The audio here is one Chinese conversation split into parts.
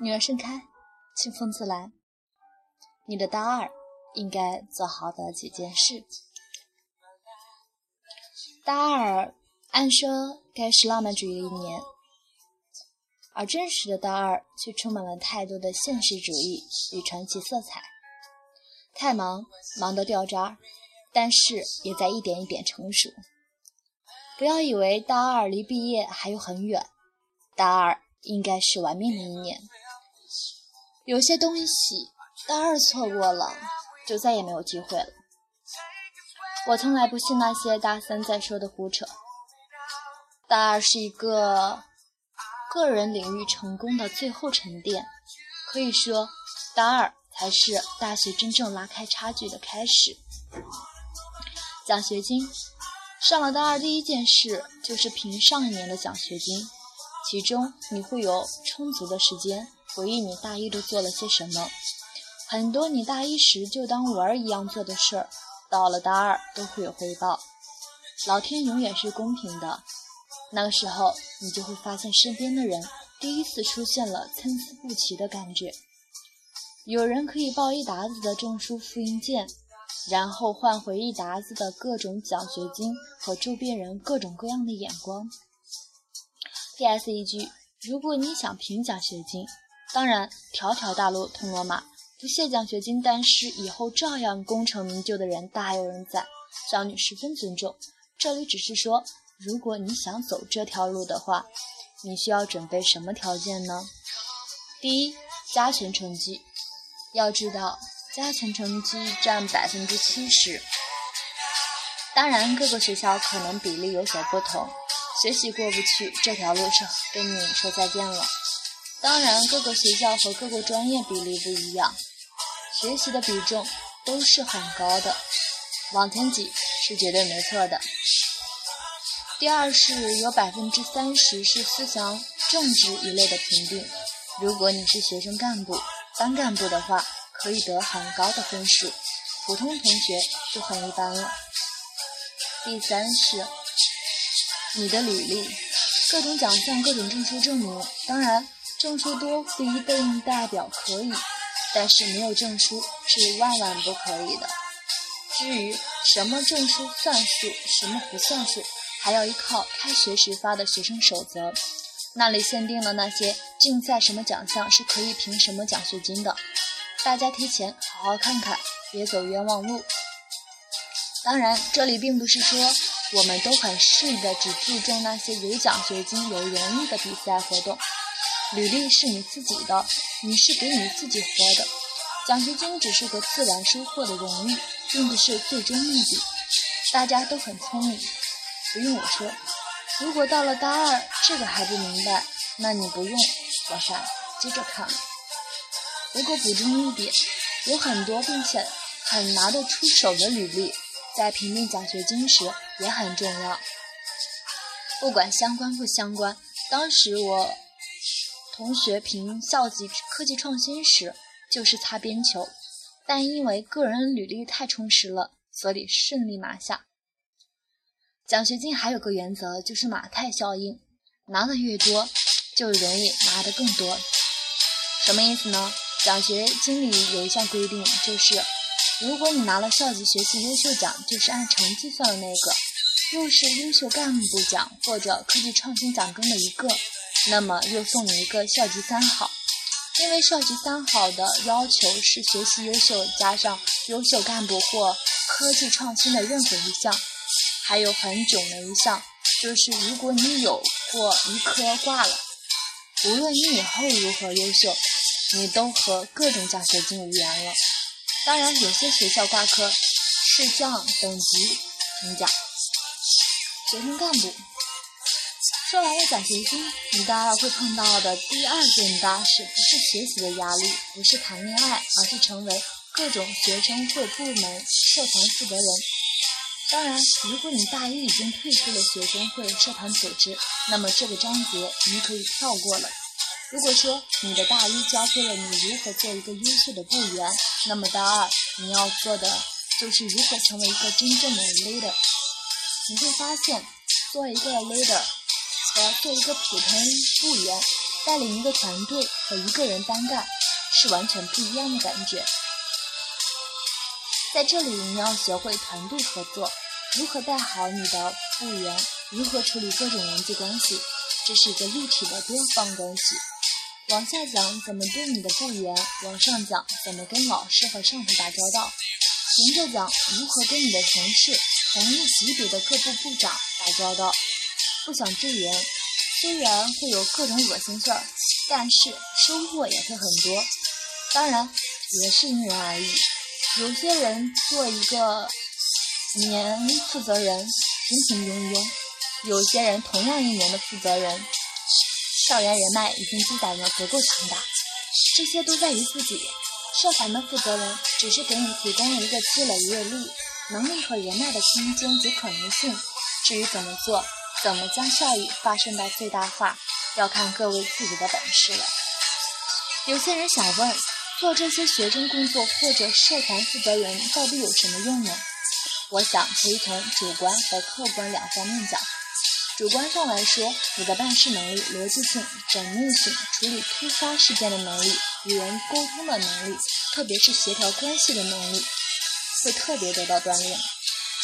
女儿盛开，清风自来。你的大二应该做好的几件事。大二按说该是浪漫主义的一年，而真实的大二却充满了太多的现实主义与传奇色彩。太忙，忙得掉渣，但是也在一点一点成熟。不要以为大二离毕业还有很远，大二应该是玩命的一年。有些东西大二错过了，就再也没有机会了。我从来不信那些大三在说的胡扯。大二是一个个人领域成功的最后沉淀，可以说，大二才是大学真正拉开差距的开始。奖学金，上了大二第一件事就是评上一年的奖学金，其中你会有充足的时间回忆你大一都做了些什么，很多你大一时就当玩儿一样做的事儿。到了大二都会有回报，老天永远是公平的。那个时候，你就会发现身边的人第一次出现了参差不齐的感觉。有人可以抱一沓子的证书复印件，然后换回一沓子的各种奖学金和周边人各种各样的眼光。P.S. 一句：如果你想评奖学金，当然条条大路通罗马。不屑奖学金，但是以后照样功成名就的人大有人在，小女十分尊重。这里只是说，如果你想走这条路的话，你需要准备什么条件呢？第一，加权成绩。要知道，加权成绩占百分之七十。当然，各个学校可能比例有所不同，学习过不去这条路上，跟你说再见了。当然，各个学校和各个专业比例不一样。学习的比重都是很高的，往前挤是绝对没错的。第二是有百分之三十是思想政治一类的评定，如果你是学生干部、班干部的话，可以得很高的分数，普通同学就很一般了。第三是你的履历，各种奖项、各种证书证明，当然证书多不一定代表可以。但是没有证书是万万不可以的。至于什么证书算数，什么不算数，还要依靠开学时发的学生守则，那里限定了那些竞赛什么奖项是可以评什么奖学金的。大家提前好好看看，别走冤枉路。当然，这里并不是说我们都很适宜的只注重那些有奖学金、有荣誉的比赛活动。履历是你自己的，你是给你自己活的。奖学金只是个自然收获的荣誉，并不是最终目的。大家都很聪明，不用我说。如果到了大二这个还不明白，那你不用往下接着看了。如果补充一点，有很多并且很拿得出手的履历，在评定奖学金时也很重要。不管相关不相关，当时我。同学评校级科技创新时就是擦边球，但因为个人履历太充实了，所以顺利拿下。奖学金还有个原则，就是马太效应，拿的越多，就容易拿的更多。什么意思呢？奖学金里有一项规定，就是如果你拿了校级学习优秀奖，就是按成绩算的那个，又是优秀干部奖或者科技创新奖中的一个。那么又送你一个校级三好，因为校级三好的要求是学习优秀加上优秀干部或科技创新的任何一项，还有很囧的一项，就是如果你有过一科挂了，无论你以后如何优秀，你都和各种奖学金无缘了。当然，有些学校挂科是降等级评价，学生干部。说完了奖学金，你大二会碰到的第二件大事，不是学习的压力，不是谈恋爱，而是成为各种学生会部门社团负责人。当然，如果你大一已经退出了学生会社团组织，那么这个章节你可以跳过了。如果说你的大一教会了你如何做一个优秀的部员，那么大二你要做的就是如何成为一个真正的 leader。你会发现，做一个 leader。和做一个普通雇员带领一个团队和一个人单干是完全不一样的感觉。在这里，你要学会团队合作，如何带好你的雇员，如何处理各种人际关系，这是一个立体的多方关系。往下讲怎么对你的雇员，往上讲怎么跟老师和上头打交道，沿着讲如何跟你的同事、同一级别的各部部长打交道。不想赘言，虽然会有各种恶心事儿，但是收获也会很多。当然，也是因人而异。有些人做一个年负责人，平平庸庸；有些人同样一年的负责人。校园人脉已经积攒的足够强大，这些都在于自己。社团的负责人只是给你提供了一个积累阅历、能力和人脉的空间及可能性。至于怎么做，怎么将效益发生到最大化，要看各位自己的本事了。有些人想问，做这些学生工作或者社团负责人到底有什么用呢？我想可以从主观和客观两方面讲。主观上来说，你的办事能力、逻辑性、缜密性、处理突发事件的能力、与人沟通的能力，特别是协调关系的能力，会特别得到锻炼。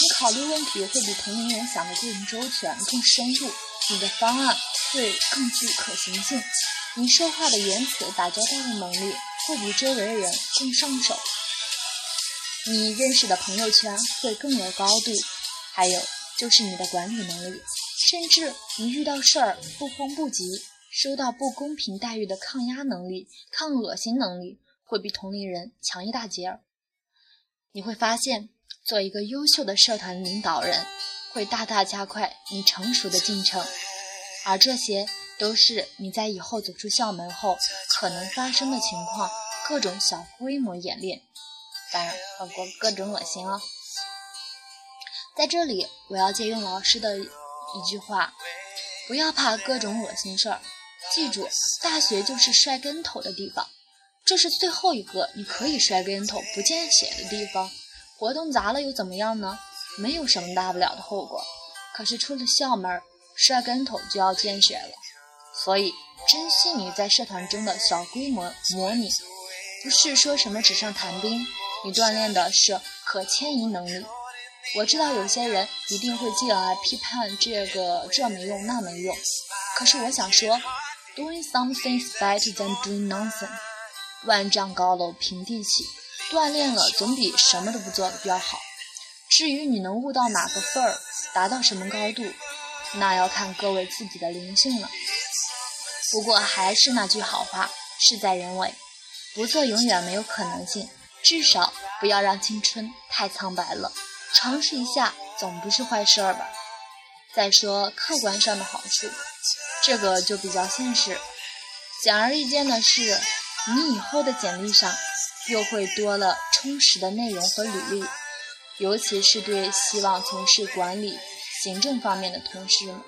你考虑问题会比同龄人想的更周全、更深入，你的方案会更具可行性。你说话的言辞、打交道的能力会比周围人更上手。你认识的朋友圈会更有高度。还有就是你的管理能力。甚至你遇到事儿不慌不急，收到不公平待遇的抗压能力、抗恶心能力会比同龄人强一大截儿。你会发现，做一个优秀的社团领导人，会大大加快你成熟的进程。而这些都是你在以后走出校门后可能发生的情况，各种小规模演练，当然包括各种恶心哦。在这里，我要借用老师的。一句话，不要怕各种恶心事儿，记住，大学就是摔跟头的地方，这是最后一个你可以摔跟头不见血的地方。活动砸了又怎么样呢？没有什么大不了的后果。可是出了校门，摔跟头就要见血了。所以，珍惜你在社团中的小规模模拟，不是说什么纸上谈兵，你锻炼的是可迁移能力。我知道有些人一定会进来批判这个这没用那没用，可是我想说，doing some things better than doing nothing。万丈高楼平地起，锻炼了总比什么都不做的要好。至于你能悟到哪个份儿，达到什么高度，那要看各位自己的灵性了。不过还是那句好话，事在人为，不做永远没有可能性，至少不要让青春太苍白了。尝试一下总不是坏事儿吧？再说客观上的好处，这个就比较现实。显而易见的是，你以后的简历上又会多了充实的内容和履历，尤其是对希望从事管理、行政方面的同事们，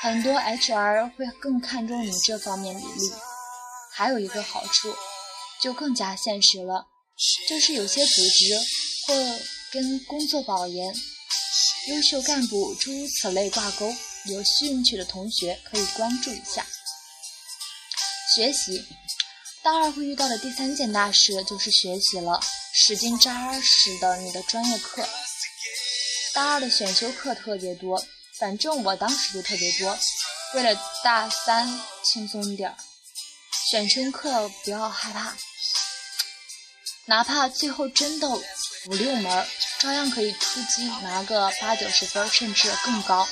很多 HR 会更看重你这方面履历。还有一个好处，就更加现实了，就是有些组织会。跟工作保研、优秀干部诸如此类挂钩，有兴趣的同学可以关注一下。学习，大二会遇到的第三件大事就是学习了，使劲扎实的你的专业课。大二的选修课特别多，反正我当时就特别多。为了大三轻松点儿，选修课不要害怕，哪怕最后真的。五六门，照样可以突击拿个八九十分，甚至更高。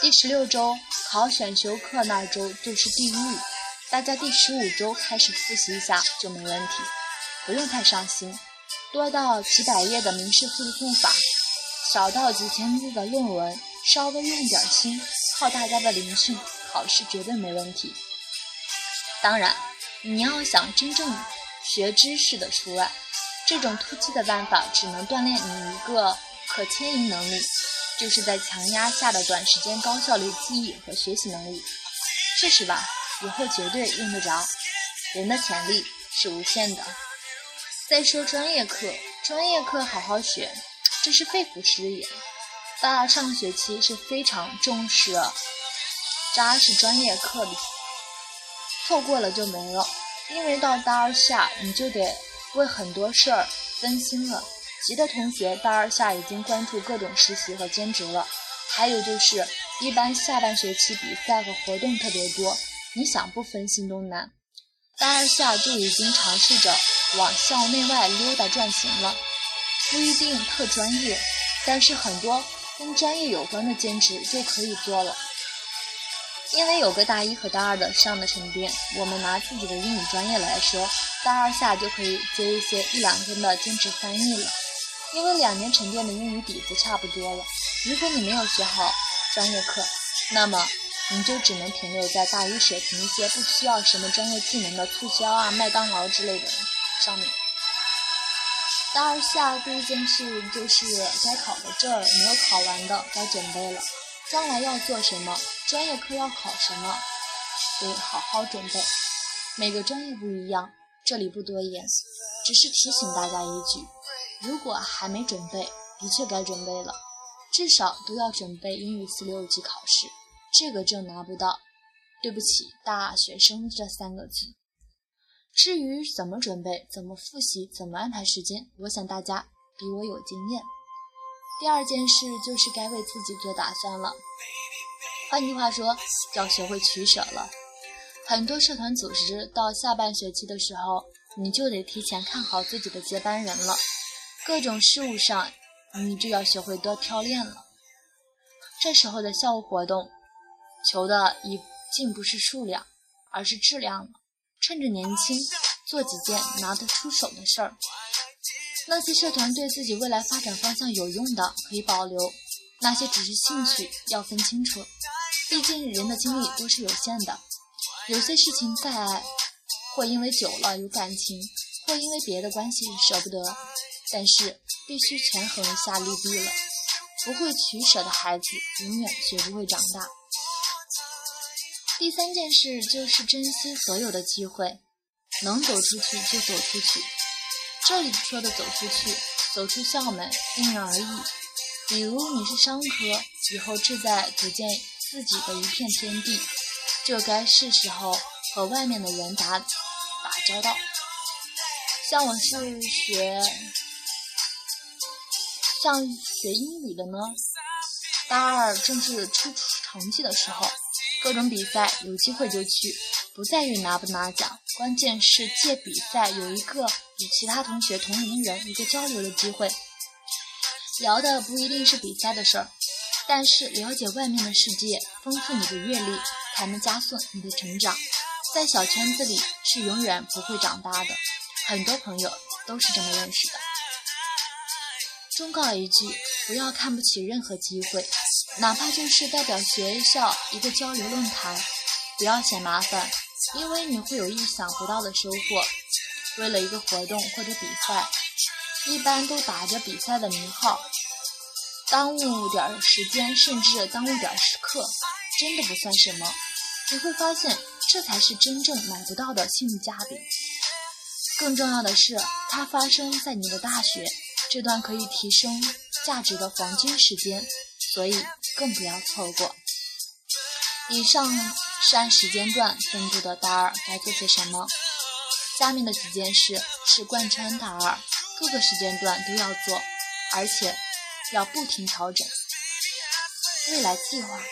第十六周考选修课那周就是地狱，大家第十五周开始复习一下就没问题，不用太上心。多到几百页的民事诉讼法，少到几千字的论文，稍微用点心，靠大家的灵性，考试绝对没问题。当然，你要想真正学知识的除外。这种突击的办法只能锻炼你一个可迁移能力，就是在强压下的短时间高效率记忆和学习能力。试试吧，以后绝对用得着。人的潜力是无限的。再说专业课，专业课好好学，这是肺腑之言。大二上学期是非常重视扎实专业课的，错过了就没了。因为到大二下，你就得为很多事儿分心了。急的同学，大二下已经关注各种实习和兼职了。还有就是，一般下半学期比赛和活动特别多，你想不分心都难。大二下就已经尝试着往校内外溜达转行了，不一定特专业，但是很多跟专业有关的兼职就可以做了。因为有个大一和大二的上的沉淀，我们拿自己的英语专业来说，大二下就可以接一些一两天的兼职翻译了。因为两年沉淀的英语底子差不多了。如果你没有学好专业课，那么你就只能停留在大一水平一些不需要什么专业技能的促销啊、麦当劳之类的上面。大二下第一件事就是该考的证没有考完的该准备了，将来要做什么，专业课要考什么，得好好准备。每个专业不一样，这里不多言，只是提醒大家一句：如果还没准备，的确该准备了。至少都要准备英语四六级考试，这个证拿不到，对不起“大学生”这三个字。至于怎么准备、怎么复习、怎么安排时间，我想大家比我有经验。第二件事就是该为自己做打算了，换句话说，要学会取舍了。很多社团组织到下半学期的时候，你就得提前看好自己的接班人了，各种事务上。你就要学会多挑练了。这时候的校务活动，求的已经不是数量，而是质量了。趁着年轻，做几件拿得出手的事儿。那些社团对自己未来发展方向有用的，可以保留；那些只是兴趣，要分清楚。毕竟人的精力都是有限的，有些事情再爱，或因为久了有感情，或因为别的关系舍不得。但是必须权衡一下利弊了。不会取舍的孩子，永远学不会长大。第三件事就是珍惜所有的机会，能走出去就走出去。这里说的走出去，走出校门因人而异。比如你是商科，以后志在组建自己的一片天地，就该是时候和外面的人打打交道。像我是学。像学英语的呢，大二正是出成绩的时候，各种比赛有机会就去，不在于拿不拿奖，关键是借比赛有一个与其他同学同龄人一个交流的机会。聊的不一定是比赛的事儿，但是了解外面的世界，丰富你的阅历，才能加速你的成长。在小圈子里是永远不会长大的，很多朋友都是这么认识的。忠告一句：不要看不起任何机会，哪怕就是代表学校一个交流论坛，不要嫌麻烦，因为你会有意想不到的收获。为了一个活动或者比赛，一般都打着比赛的名号，耽误点时间，甚至耽误点时刻，真的不算什么。你会发现，这才是真正买不到的性价比。更重要的是，它发生在你的大学。这段可以提升价值的黄金时间，所以更不要错过。以上是按时间段分布的大二该做些什么，下面的几件事是贯穿大二各个时间段都要做，而且要不停调整。未来计划，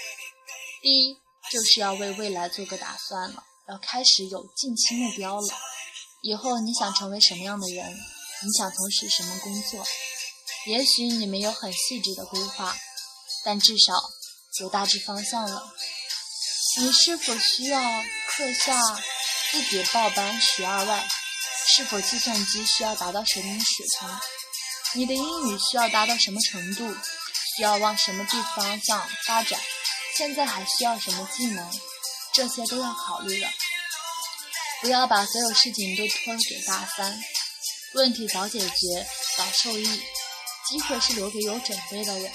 第一就是要为未来做个打算了，要开始有近期目标了。以后你想成为什么样的人？你想从事什么工作？也许你没有很细致的规划，但至少有大致方向了。你是否需要课下自己报班学二外？是否计算机需要达到什么水平？你的英语需要达到什么程度？需要往什么地方向发展？现在还需要什么技能？这些都要考虑了。不要把所有事情都托给大三。问题早解决，早受益，机会是留给有准备的人。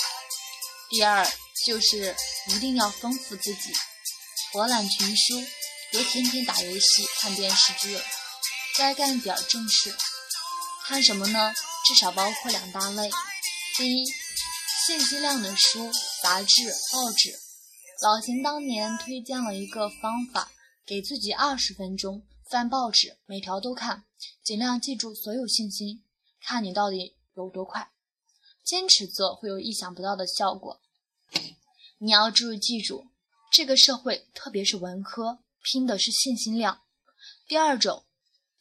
第二就是一定要丰富自己，博览群书，别天天打游戏、看电视剧了，该干点正事。看什么呢？至少包括两大类：第一，信息量的书、杂志、报纸。老秦当年推荐了一个方法，给自己二十分钟翻报纸，每条都看，尽量记住所有信息，看你到底有多快。坚持做会有意想不到的效果。你要注意记住，这个社会特别是文科，拼的是信息量。第二种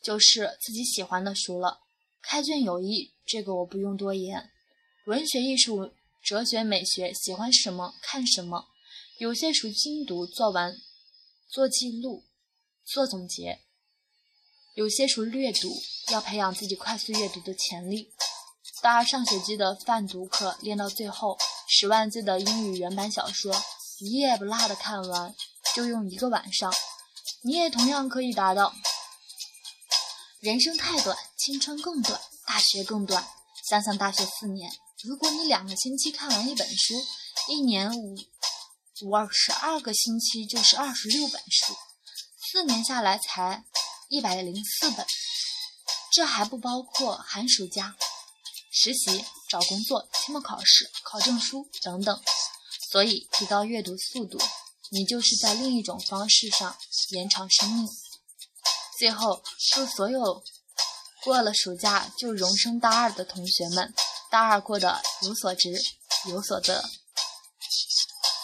就是自己喜欢的书了，开卷有益，这个我不用多言。文学、艺术、哲学、美学，喜欢什么看什么。有些书精读做完，做记录，做总结；有些书略读，要培养自己快速阅读的潜力。大二上学期的泛读课练到最后，十万字的英语原版小说，一页不落的看完，就用一个晚上。你也同样可以达到。人生太短，青春更短，大学更短。想想大学四年，如果你两个星期看完一本书，一年五。五二十二个星期就是二十六本书，四年下来才一百零四本，这还不包括寒暑假、实习、找工作、期末考试、考证书等等。所以，提高阅读速度，你就是在另一种方式上延长生命。最后，祝所有过了暑假就荣升大二的同学们，大二过得有所值，有所得。